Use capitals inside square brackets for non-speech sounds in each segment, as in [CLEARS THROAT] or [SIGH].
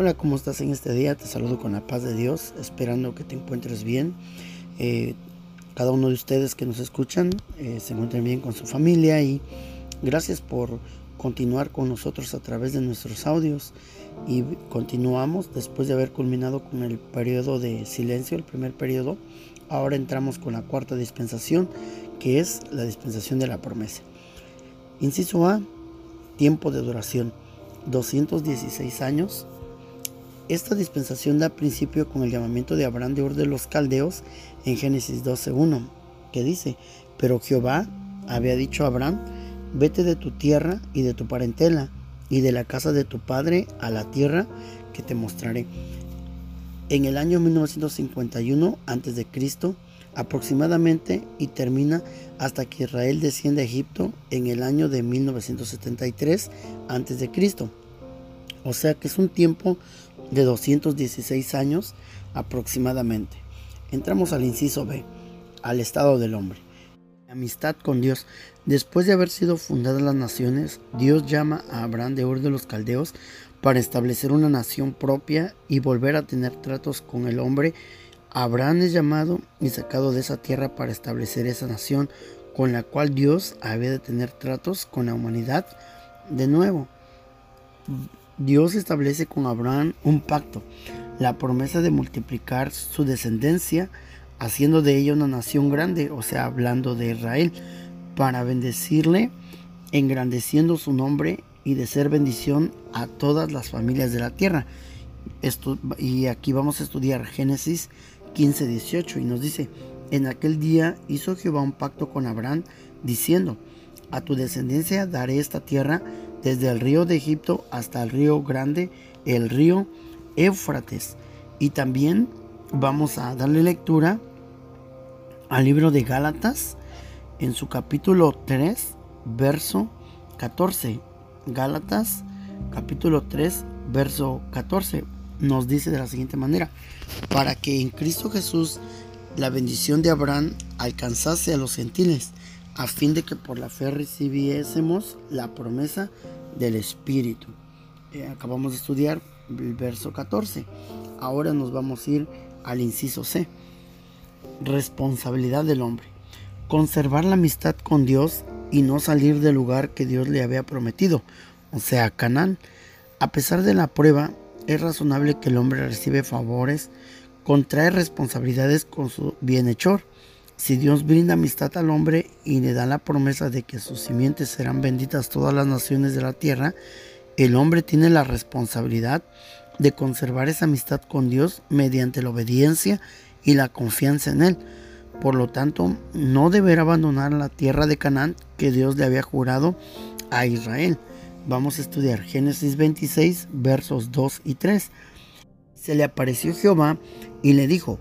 Hola, ¿cómo estás en este día? Te saludo con la paz de Dios, esperando que te encuentres bien. Eh, cada uno de ustedes que nos escuchan eh, se encuentren bien con su familia y gracias por continuar con nosotros a través de nuestros audios. Y continuamos después de haber culminado con el periodo de silencio, el primer periodo. Ahora entramos con la cuarta dispensación, que es la dispensación de la promesa. Inciso A, tiempo de duración, 216 años esta dispensación da principio con el llamamiento de Abraham de Ur de los Caldeos en Génesis 12.1, que dice, pero Jehová había dicho a Abraham, vete de tu tierra y de tu parentela y de la casa de tu padre a la tierra que te mostraré. En el año 1951 a.C., aproximadamente, y termina hasta que Israel desciende a Egipto en el año de 1973 a.C. O sea que es un tiempo de 216 años aproximadamente. Entramos al inciso B, al estado del hombre. Amistad con Dios. Después de haber sido fundadas las naciones, Dios llama a Abraham de Ur de los Caldeos para establecer una nación propia y volver a tener tratos con el hombre. Abraham es llamado y sacado de esa tierra para establecer esa nación con la cual Dios había de tener tratos con la humanidad de nuevo. Dios establece con Abraham un pacto, la promesa de multiplicar su descendencia, haciendo de ella una nación grande, o sea, hablando de Israel, para bendecirle, engrandeciendo su nombre y de ser bendición a todas las familias de la tierra. Esto, y aquí vamos a estudiar Génesis 15, 18 y nos dice, en aquel día hizo Jehová un pacto con Abraham, diciendo, a tu descendencia daré esta tierra desde el río de Egipto hasta el río grande, el río Éufrates. Y también vamos a darle lectura al libro de Gálatas en su capítulo 3, verso 14. Gálatas capítulo 3, verso 14 nos dice de la siguiente manera, para que en Cristo Jesús la bendición de Abraham alcanzase a los gentiles a fin de que por la fe recibiésemos la promesa del Espíritu. Eh, acabamos de estudiar el verso 14. Ahora nos vamos a ir al inciso C. Responsabilidad del hombre. Conservar la amistad con Dios y no salir del lugar que Dios le había prometido, o sea, Canaán. A pesar de la prueba, es razonable que el hombre recibe favores, contrae responsabilidades con su bienhechor si Dios brinda amistad al hombre y le da la promesa de que sus simientes serán benditas todas las naciones de la tierra, el hombre tiene la responsabilidad de conservar esa amistad con Dios mediante la obediencia y la confianza en Él. Por lo tanto, no deberá abandonar la tierra de Canaán que Dios le había jurado a Israel. Vamos a estudiar Génesis 26, versos 2 y 3. Se le apareció Jehová y le dijo,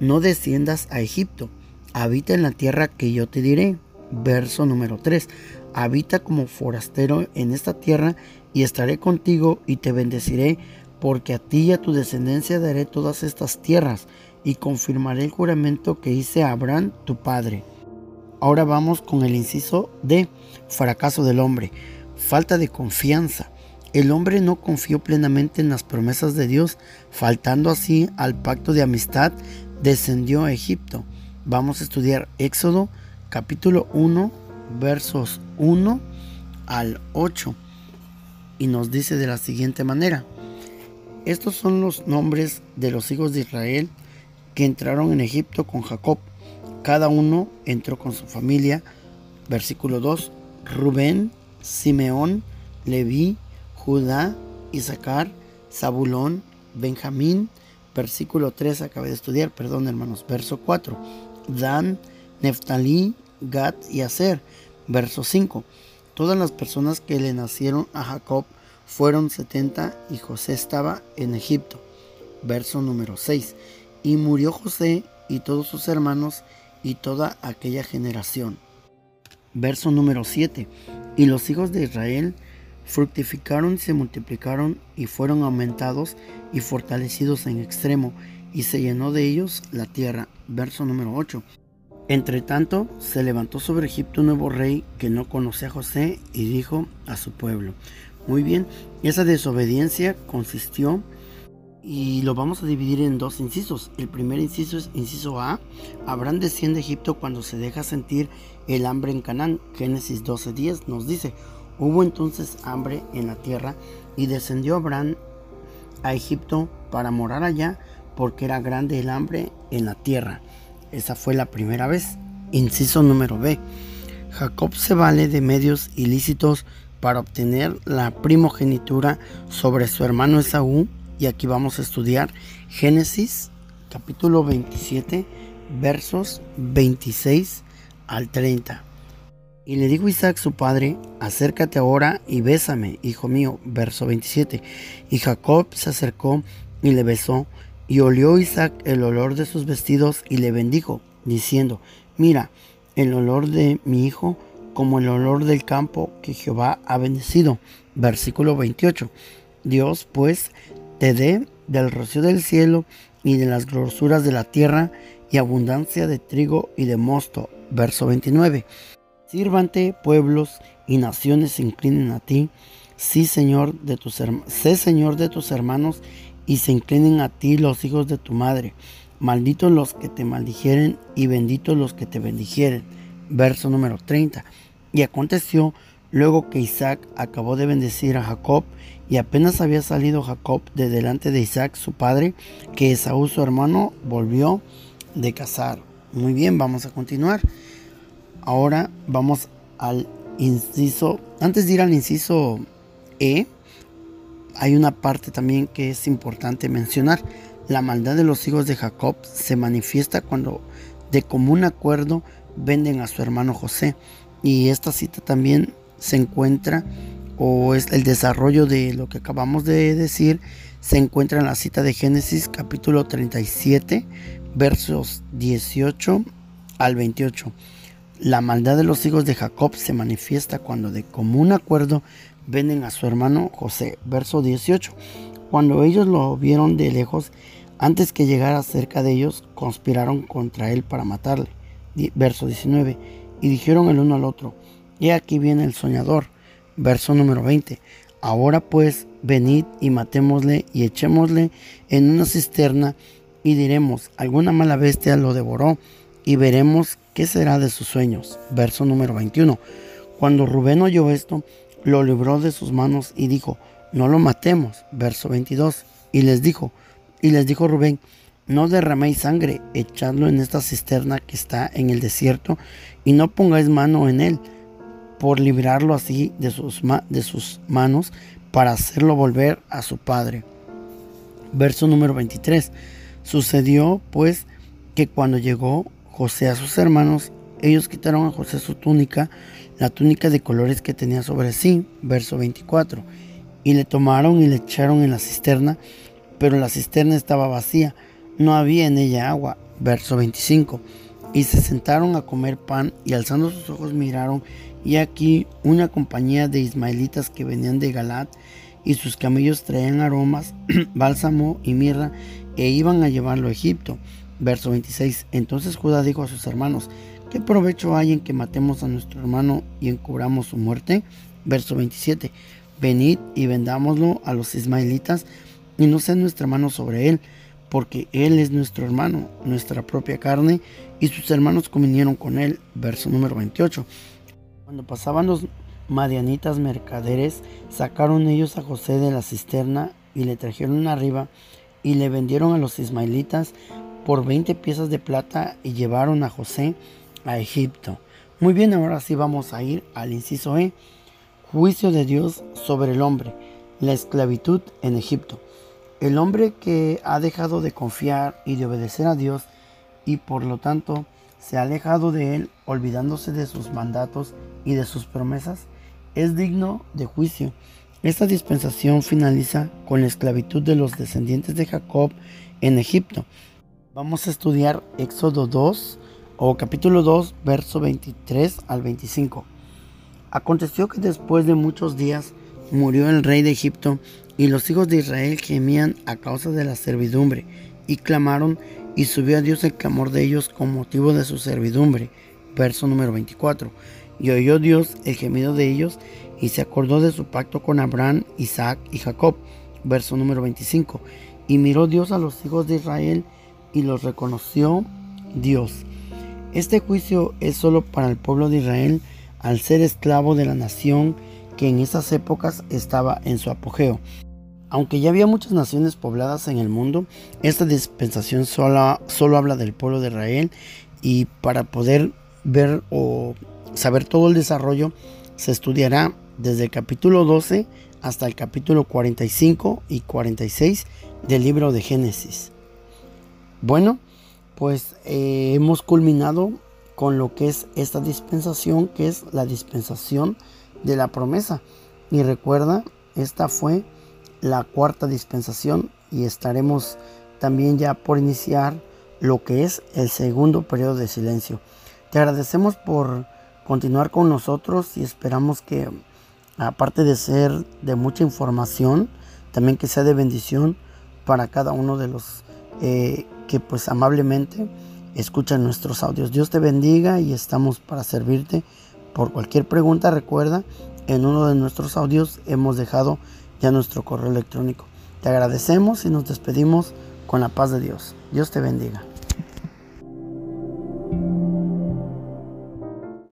no desciendas a Egipto habita en la tierra que yo te diré. Verso número 3. Habita como forastero en esta tierra y estaré contigo y te bendeciré, porque a ti y a tu descendencia daré todas estas tierras y confirmaré el juramento que hice a Abraham, tu padre. Ahora vamos con el inciso de fracaso del hombre, falta de confianza. El hombre no confió plenamente en las promesas de Dios, faltando así al pacto de amistad, descendió a Egipto. Vamos a estudiar Éxodo capítulo 1 versos 1 al 8 y nos dice de la siguiente manera. Estos son los nombres de los hijos de Israel que entraron en Egipto con Jacob. Cada uno entró con su familia. Versículo 2. Rubén, Simeón, Leví, Judá, Isaacar, Zabulón, Benjamín. Versículo 3 acabé de estudiar, perdón hermanos. Verso 4. Dan, Neftalí, Gad y Aser. Verso 5. Todas las personas que le nacieron a Jacob fueron 70 y José estaba en Egipto. Verso número 6. Y murió José y todos sus hermanos y toda aquella generación. Verso número 7. Y los hijos de Israel fructificaron y se multiplicaron y fueron aumentados y fortalecidos en extremo y se llenó de ellos la tierra. Verso número 8. Entre tanto, se levantó sobre Egipto un nuevo rey que no conocía a José y dijo a su pueblo. Muy bien, esa desobediencia consistió y lo vamos a dividir en dos incisos. El primer inciso es inciso A. Abraham desciende a Egipto cuando se deja sentir el hambre en Canaán. Génesis 12:10 nos dice, hubo entonces hambre en la tierra y descendió Abraham a Egipto para morar allá porque era grande el hambre en la tierra. Esa fue la primera vez. Inciso número B. Jacob se vale de medios ilícitos para obtener la primogenitura sobre su hermano Esaú y aquí vamos a estudiar Génesis capítulo 27 versos 26 al 30. Y le dijo Isaac su padre, acércate ahora y bésame, hijo mío, verso 27. Y Jacob se acercó y le besó, y olió Isaac el olor de sus vestidos y le bendijo, diciendo, mira, el olor de mi hijo como el olor del campo que Jehová ha bendecido. Versículo 28. Dios pues te dé del rocío del cielo y de las grosuras de la tierra y abundancia de trigo y de mosto. Verso 29. Sírvante pueblos y naciones se inclinen a ti. Sí, Señor de tus sé Señor de tus hermanos y se inclinen a ti los hijos de tu madre. Malditos los que te maldijeren y benditos los que te bendijeren. Verso número 30. Y aconteció luego que Isaac acabó de bendecir a Jacob y apenas había salido Jacob de delante de Isaac su padre, que Esaú su hermano volvió de cazar. Muy bien, vamos a continuar. Ahora vamos al inciso, antes de ir al inciso E, hay una parte también que es importante mencionar. La maldad de los hijos de Jacob se manifiesta cuando de común acuerdo venden a su hermano José. Y esta cita también se encuentra o es el desarrollo de lo que acabamos de decir, se encuentra en la cita de Génesis capítulo 37, versos 18 al 28. La maldad de los hijos de Jacob se manifiesta cuando de común acuerdo venden a su hermano José. Verso 18. Cuando ellos lo vieron de lejos, antes que llegara cerca de ellos, conspiraron contra él para matarle. Verso 19. Y dijeron el uno al otro, y aquí viene el soñador Verso número 20. Ahora pues, venid y matémosle y echémosle en una cisterna y diremos, alguna mala bestia lo devoró y veremos qué será de sus sueños. Verso número 21. Cuando Rubén oyó esto, lo libró de sus manos y dijo, no lo matemos. Verso 22. Y les dijo, y les dijo Rubén, no derraméis sangre, echadlo en esta cisterna que está en el desierto y no pongáis mano en él por librarlo así de sus, de sus manos para hacerlo volver a su padre. Verso número 23. Sucedió pues que cuando llegó José a sus hermanos, ellos quitaron a José su túnica, la túnica de colores que tenía sobre sí. Verso 24. Y le tomaron y le echaron en la cisterna, pero la cisterna estaba vacía, no había en ella agua. Verso 25. Y se sentaron a comer pan y alzando sus ojos miraron y aquí una compañía de ismaelitas que venían de Galat y sus camellos traían aromas, [CLEARS THROAT] bálsamo y mirra e iban a llevarlo a Egipto. Verso 26. Entonces Judá dijo a sus hermanos, ¿qué provecho hay en que matemos a nuestro hermano y encubramos su muerte? Verso 27. Venid y vendámoslo a los ismaelitas y no sea nuestra mano sobre él, porque él es nuestro hermano, nuestra propia carne, y sus hermanos convinieron con él. Verso número 28. Cuando pasaban los madianitas mercaderes, sacaron ellos a José de la cisterna y le trajeron arriba y le vendieron a los ismaelitas por 20 piezas de plata y llevaron a José a Egipto. Muy bien, ahora sí vamos a ir al inciso E. Juicio de Dios sobre el hombre. La esclavitud en Egipto. El hombre que ha dejado de confiar y de obedecer a Dios y por lo tanto se ha alejado de él olvidándose de sus mandatos y de sus promesas, es digno de juicio. Esta dispensación finaliza con la esclavitud de los descendientes de Jacob en Egipto. Vamos a estudiar Éxodo 2 o capítulo 2, verso 23 al 25. Aconteció que después de muchos días murió el rey de Egipto y los hijos de Israel gemían a causa de la servidumbre y clamaron y subió a Dios el clamor de ellos con motivo de su servidumbre. Verso número 24. Y oyó Dios el gemido de ellos y se acordó de su pacto con Abraham, Isaac y Jacob. Verso número 25. Y miró Dios a los hijos de Israel y los reconoció Dios. Este juicio es solo para el pueblo de Israel al ser esclavo de la nación que en esas épocas estaba en su apogeo. Aunque ya había muchas naciones pobladas en el mundo, esta dispensación solo, habla del pueblo de Israel y para poder ver o saber todo el desarrollo se estudiará desde el capítulo 12 hasta el capítulo 45 y 46 del libro de Génesis. Bueno, pues eh, hemos culminado con lo que es esta dispensación, que es la dispensación de la promesa. Y recuerda, esta fue la cuarta dispensación y estaremos también ya por iniciar lo que es el segundo periodo de silencio. Te agradecemos por continuar con nosotros y esperamos que aparte de ser de mucha información, también que sea de bendición para cada uno de los eh, que pues amablemente escuchan nuestros audios. Dios te bendiga y estamos para servirte. Por cualquier pregunta recuerda, en uno de nuestros audios hemos dejado ya nuestro correo electrónico. Te agradecemos y nos despedimos con la paz de Dios. Dios te bendiga.